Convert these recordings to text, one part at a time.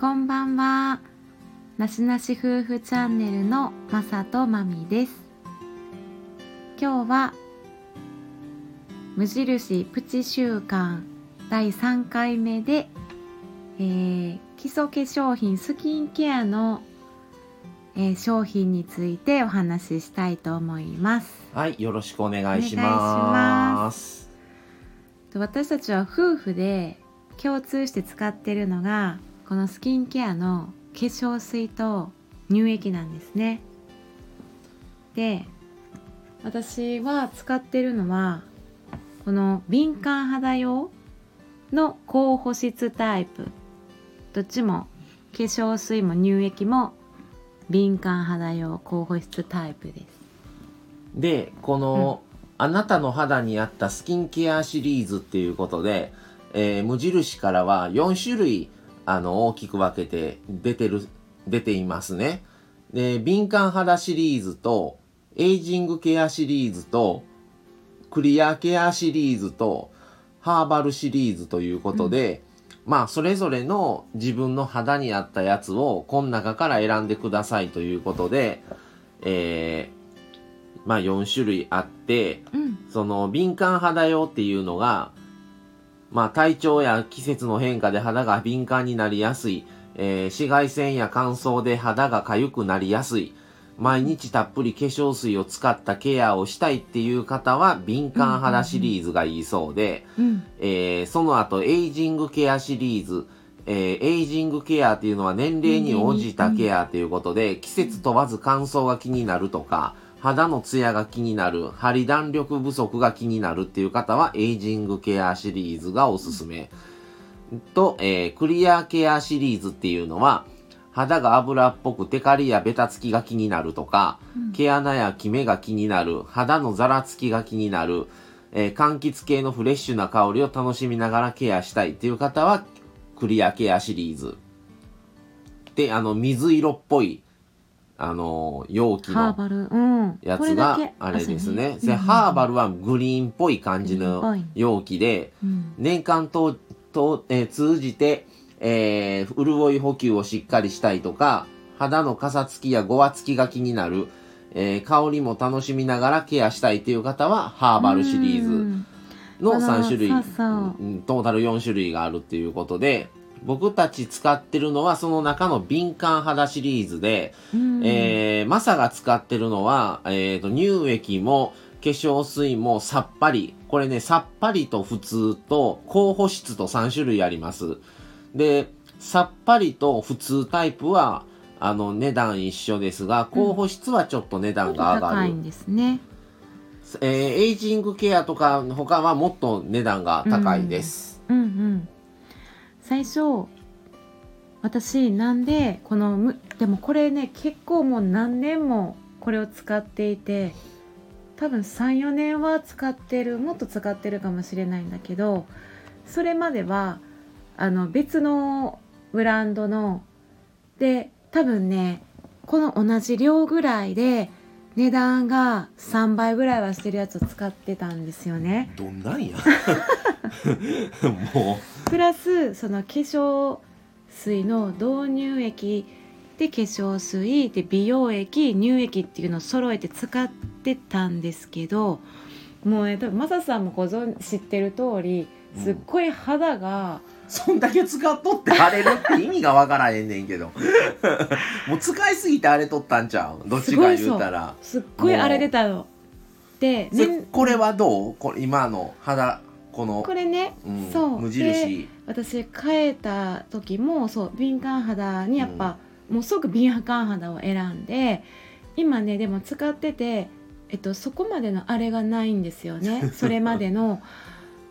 こんばんは。なしなし夫婦チャンネルのまさとまみです。今日は無印プチ週間第3回目で、えー基礎化粧品スキンケアの、えー商品についてお話ししたいと思います。はい、よろしくお願いしお願いしま。ますと私たちは夫婦で共通して使ってるのがこのスキンケアの化粧水と乳液なんですね。で私は使ってるのはこの敏感肌用の高保湿タイプ。どっちも化粧水も乳液も敏感肌用高保湿タイプです。で、この、あなたの肌に合ったスキンケアシリーズっていうことで、えー無印からは4種類あの大きく分けて出てる出ていますね。で、敏感肌シリーズとエイジングケアシリーズとクリアケアシリーズとハーバルシリーズということで、まあそれぞれの自分の肌に合ったやつをこの中から選んでくださいということで、えーまあ4種類あって、うんその敏感肌用っていうのが、まあ体調や季節の変化で肌が敏感になりやすい、えー紫外線や乾燥で肌が痒くなりやすい、毎日たっぷり化粧水を使ったケアをしたいっていう方は敏感肌シリーズがいいそうで、うん。えーその後エイジングケアシリーズ、えーエイジングケアっていうのは年齢に応じたケアということで、季節問わず乾燥が気になるとか、肌のツヤが気になる、ハリ弾力不足が気になるっていう方は、エイジングケアシリーズがおすすめ。と、えークリアケアシリーズっていうのは、肌が油っぽくテカリやベタつきが気になるとか、毛穴やキメが気になる、肌のザラつきが気になる、えー柑橘系のフレッシュな香りを楽しみながらケアしたいっていう方は、クリアケアシリーズ。で、あの、水色っぽい、あのー容器のやつがあれですね。でハーバルはグリーンっぽい感じの容器で、うん。年間とと、えー通じて、えー潤い補給をしっかりしたいとか、肌のかさつきやごわつきが気になる、えー香りも楽しみながらケアしたいという方は、ハーバルシリーズうん。のあの3種類、トータル4種類があるっていうことで、僕たち使ってるのはその中の敏感肌シリーズで、うんえーマサが使ってるのは、えーと、乳液も化粧水もさっぱり。これね、さっぱりと普通と高保湿と3種類あります。で、さっぱりと普通タイプは、あの、値段一緒ですが、高保湿はちょっと値段が上がる。高いんですね。えーエイジングケアとかの他はもっと値段が高いです。うんうん。最初私なんでこのむでもこれね結構もう何年もこれを使っていて多分34年は使ってるもっと使ってるかもしれないんだけどそれまではあの別のブランドので多分ねこの同じ量ぐらいで値段が3倍ぐらいはしてるやつを使ってたんですよね。どんなんや もプラスその化粧水の導入液で化粧水で美容液乳液っていうのを揃えて使ってたんですけどもうね多分マサさんもご存知ってる通りすっごい肌が、う、そんだけ使っとって荒れるって意味がわからへんねんけど。もう使いすぎて荒れとったんちゃう？どっちか言うたら。すっごい荒れてたの。で、ね、これはどう？これ今の肌、この、これねうんそう無印。私変えた時もそう敏感肌にやっぱ、もうすぐ敏感肌を選んで今ねでも使ってて、えっと、そこまでのあれがないんですよね それまでの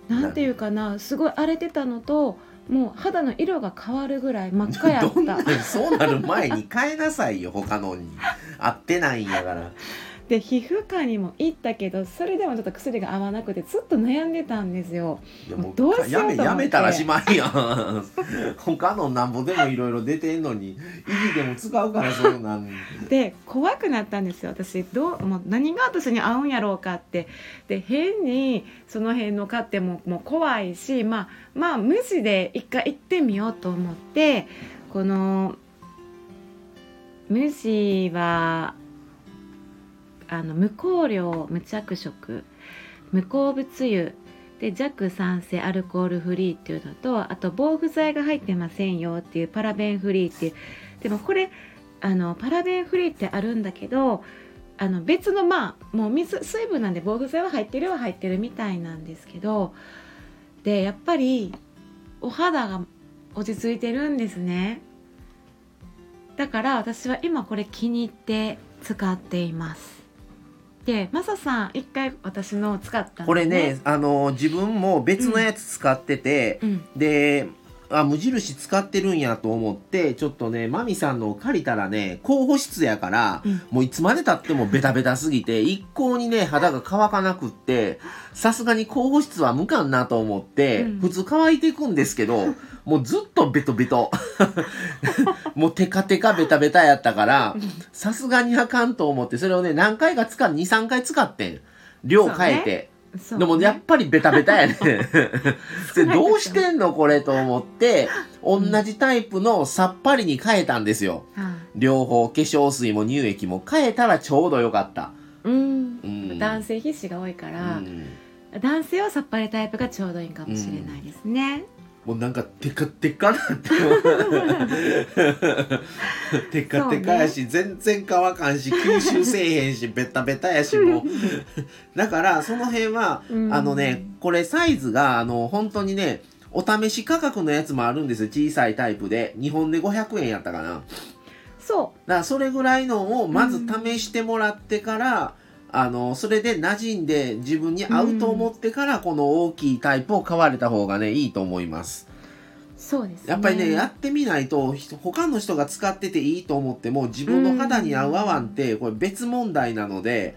なんていうかなすごい荒れてたのともう肌の色が変わるぐらい真っ赤やっどんなたんそうなる前に変えなさいよ、他のに。合ってないんやから。で皮膚科にも行ったけどそれでもちょっと薬が合わなくてずっと悩んでたんですよ。いやもどうしようと思って。やめたらしまいやん。他のなんぼでもいろいろ出てんのに意地でも使うからそうなんで怖くなったんですよ。私どうもう何が私に合うんやろうかって。で変にその辺の買ってももう怖いしまあまあ無視で一回行ってみようと思ってこの無地はあの無香料無着色無鉱物油で弱酸性アルコールフリーっていうのとあと防腐剤が入ってませんよっていうパラベンフリーっていうでもこれあのパラベンフリーってあるんだけどあの別のまあもう水水分なんで防腐剤は入ってるは入ってるみたいなんですけどでやっぱりお肌が落ち着いてるんですね。だから私は今これ気に入って使っています。でマサさん一回私の使ったんですこれね、あの、自分も別のやつ使ってて、うん。で、あ、無印使ってるんやと思って、ちょっとね、マミさんのを借りたらね、高保湿やから、うんもういつまで経ってもベタベタすぎて、一向にね、肌が乾かなくって、さすがに高保湿は無かんなと思って、うん普通乾いていくんですけど、もうずっとベトベト。もうテカテカベタベタやったから、さすがにあかんと思って、それをね、何回か使う、2、3回使ってん。量変えて。でもやっぱりベタベタやね。それどうしてんの？これと思って、同じタイプのさっぱりに変えたんですよ。は両方、化粧水も乳液も変えたらちょうどよかった。いうんうん。男性皮脂が多いから、うん男性はさっぱりタイプがちょうどいいかもしれないですね、もうなんかテカテカなって。テカテカやし、全然乾かんし、吸収せえへんし、ベタベタやし、もう。だから、その辺は、うんあのね、これサイズが、あの、本当にね、お試し価格のやつもあるんですよ。小さいタイプで。日本で500円やったかな。だかそら、それぐらいのをまず試してもらってから、あの、それで馴染んで自分に合うと思ってから、この大きいタイプを買われた方がね、いいと思います。うそうですねやっぱりね、やってみないと、ひ他の人が使ってていいと思っても、自分の肌に合う合わんって、これ別問題なので、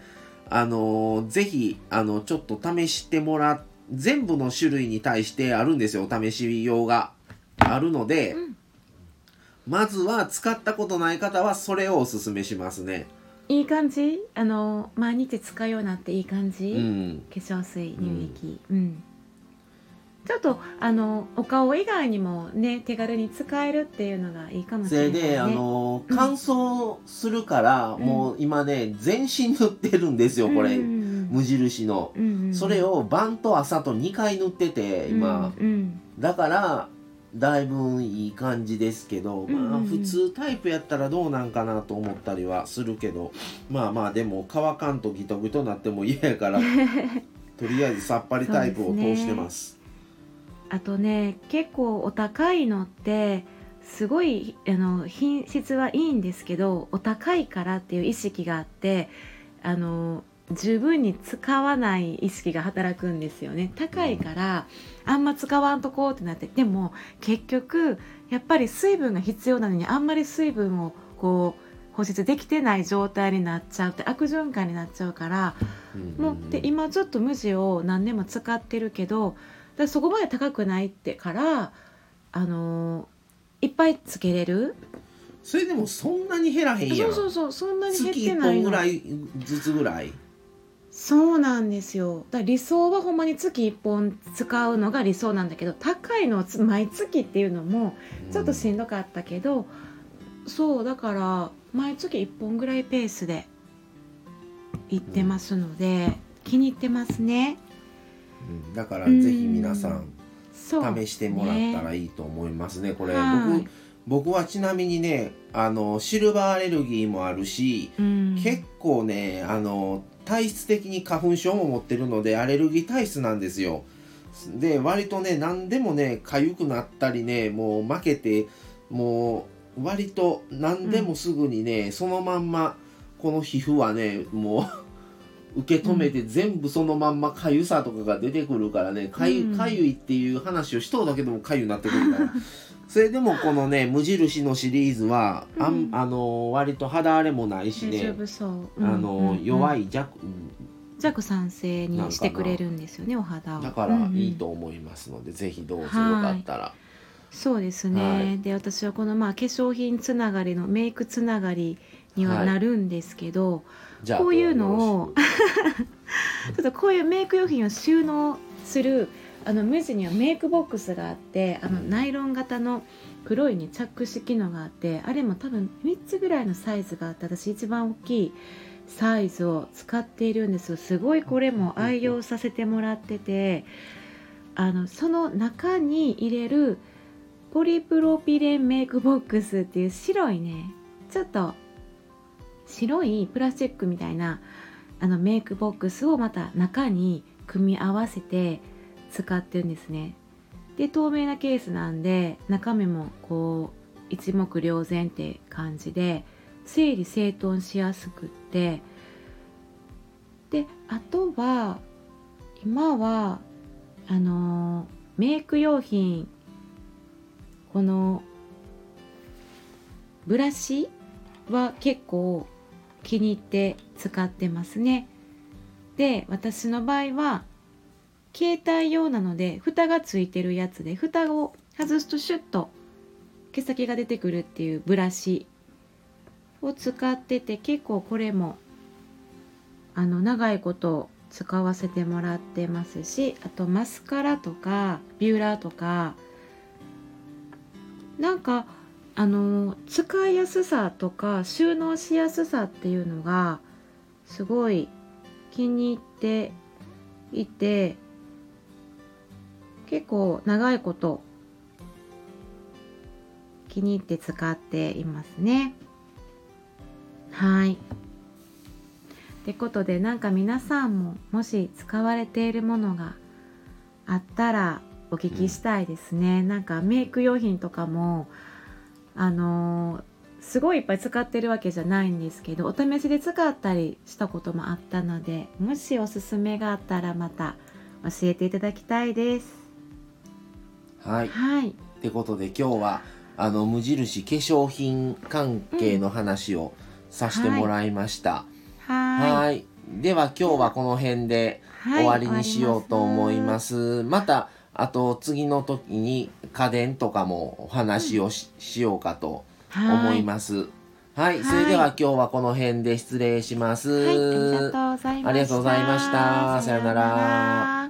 あのーぜひ、あの、ちょっと試してもらっ、全部の種類に対してあるんですよ、お試し用が。あるので、うんまずは使ったことない方はそれをおすすめしますね。いい感じ？あの毎日使うようになっていい感じ、うん。化粧水乳液？うん、ちょっとあのお顔以外にもね手軽に使えるっていうのがいいかもしそれれないね。で、あの乾燥するから、もう今ね、全身塗ってるんですよ、これ。うんうん無印の。うんうんそれを晩と朝と2回塗ってて今、うんうん。だからだいぶいい感じですけど、まあ普通タイプやったらどうなんかなと思ったりはするけどまあまあでも乾かんとギトギトなっても嫌やから とりあえずさっぱりタイプを通してます。あとね結構お高いのってすごいあの品質はいいんですけどお高いからっていう意識があってあの十分に使わない意識が働くんですよね。高いからあんま使わんとこうってなってでも結局やっぱり水分が必要なのにあんまり水分をこう保湿できてない状態になっちゃうって悪循環になっちゃうからうんもうで今ちょっと無地を何年も使ってるけどだそこまで高くないってからあのーいっぱいつけれる？それでもそんなに減らへんやん。そうそうそうそんなに減っ月1てないの。本ぐらいずつぐらいそうなんですよ。だ理想はほんまに月1本使うのが理想なんだけど高いのをつ毎月っていうのもちょっとしんどかったけど、そうだから毎月1本ぐらいペースで行ってますので、気に入ってますね。うん。だからぜひ皆さん試してもらったらいいと思いますね。これはい。僕僕はちなみにねあのシルバーアレルギーもあるし、うん。結構ねあの体質的に花粉症も持ってるのでアレルギー体質なんですよ。で割とね何でもね痒くなったりねもう負けてもう割と何でもすぐにね、そのまんまこの皮膚はねもう 受け止めて全部そのまんま痒さとかが出てくるからねかゆ,、いっていう話をしとうだけでもかゆになってくるからそれでもこのね無印のシリーズは、あん。うんあの割と肌荒れもないしねあの、弱いい弱弱酸性にしてくれるんですよねお肌を。だからうんうん。いいと思いますので、ぜひどうぞよはいかったら、そうですね、はい。で私はこのまあ化粧品つながりのメイクつながりにはなるんですけど、じゃあこういうのを ちょっとこういうメイク用品を収納するあの無地にはメイクボックスがあってあのうん。ナイロン型の黒いねチャック式機能があってあれも多分3つぐらいのサイズがあって私一番大きいサイズを使っているんですよ。すごいこれも愛用させてもらっててあのその中に入れるポリプロピレンメイクボックスっていう白いねちょっと白いプラスチックみたいなあのメイクボックスをまた中に組み合わせて使ってるんですね。で透明なケースなんで中身もこう一目瞭然って感じで整理整頓しやすくって。であとは今はあのメイク用品このブラシは結構気に入って使ってますね。で私の場合は携帯用なので蓋がついてるやつで蓋を外すとシュッと毛先が出てくるっていうブラシを使ってて結構これもあの長いこと使わせてもらってますしあとマスカラとかビューラーとかなんかあの使いやすさとか収納しやすさっていうのがすごい気に入っていて結構長いこと気に入って使っていますね。はい。ってことでなんか皆さんももし使われているものがあったらお聞きしたいですね。なんかメイク用品とかもあのーすごいいっぱい使ってるわけじゃないんですけどお試しで使ったりしたこともあったのでもしおすすめがあったらまた教えていただきたいです。はい。はい。ってことで今日はあの無印化粧品関係の話をさせてもらいました。ははい。では今日はこの辺でい。終わりにしようと思います。またあと次の時に家電とかもお話をし,、しようかと思います。はい、はいそれでは今日はこの辺で失礼します。はい、ありがとうございました。ありがとうございましたさようなら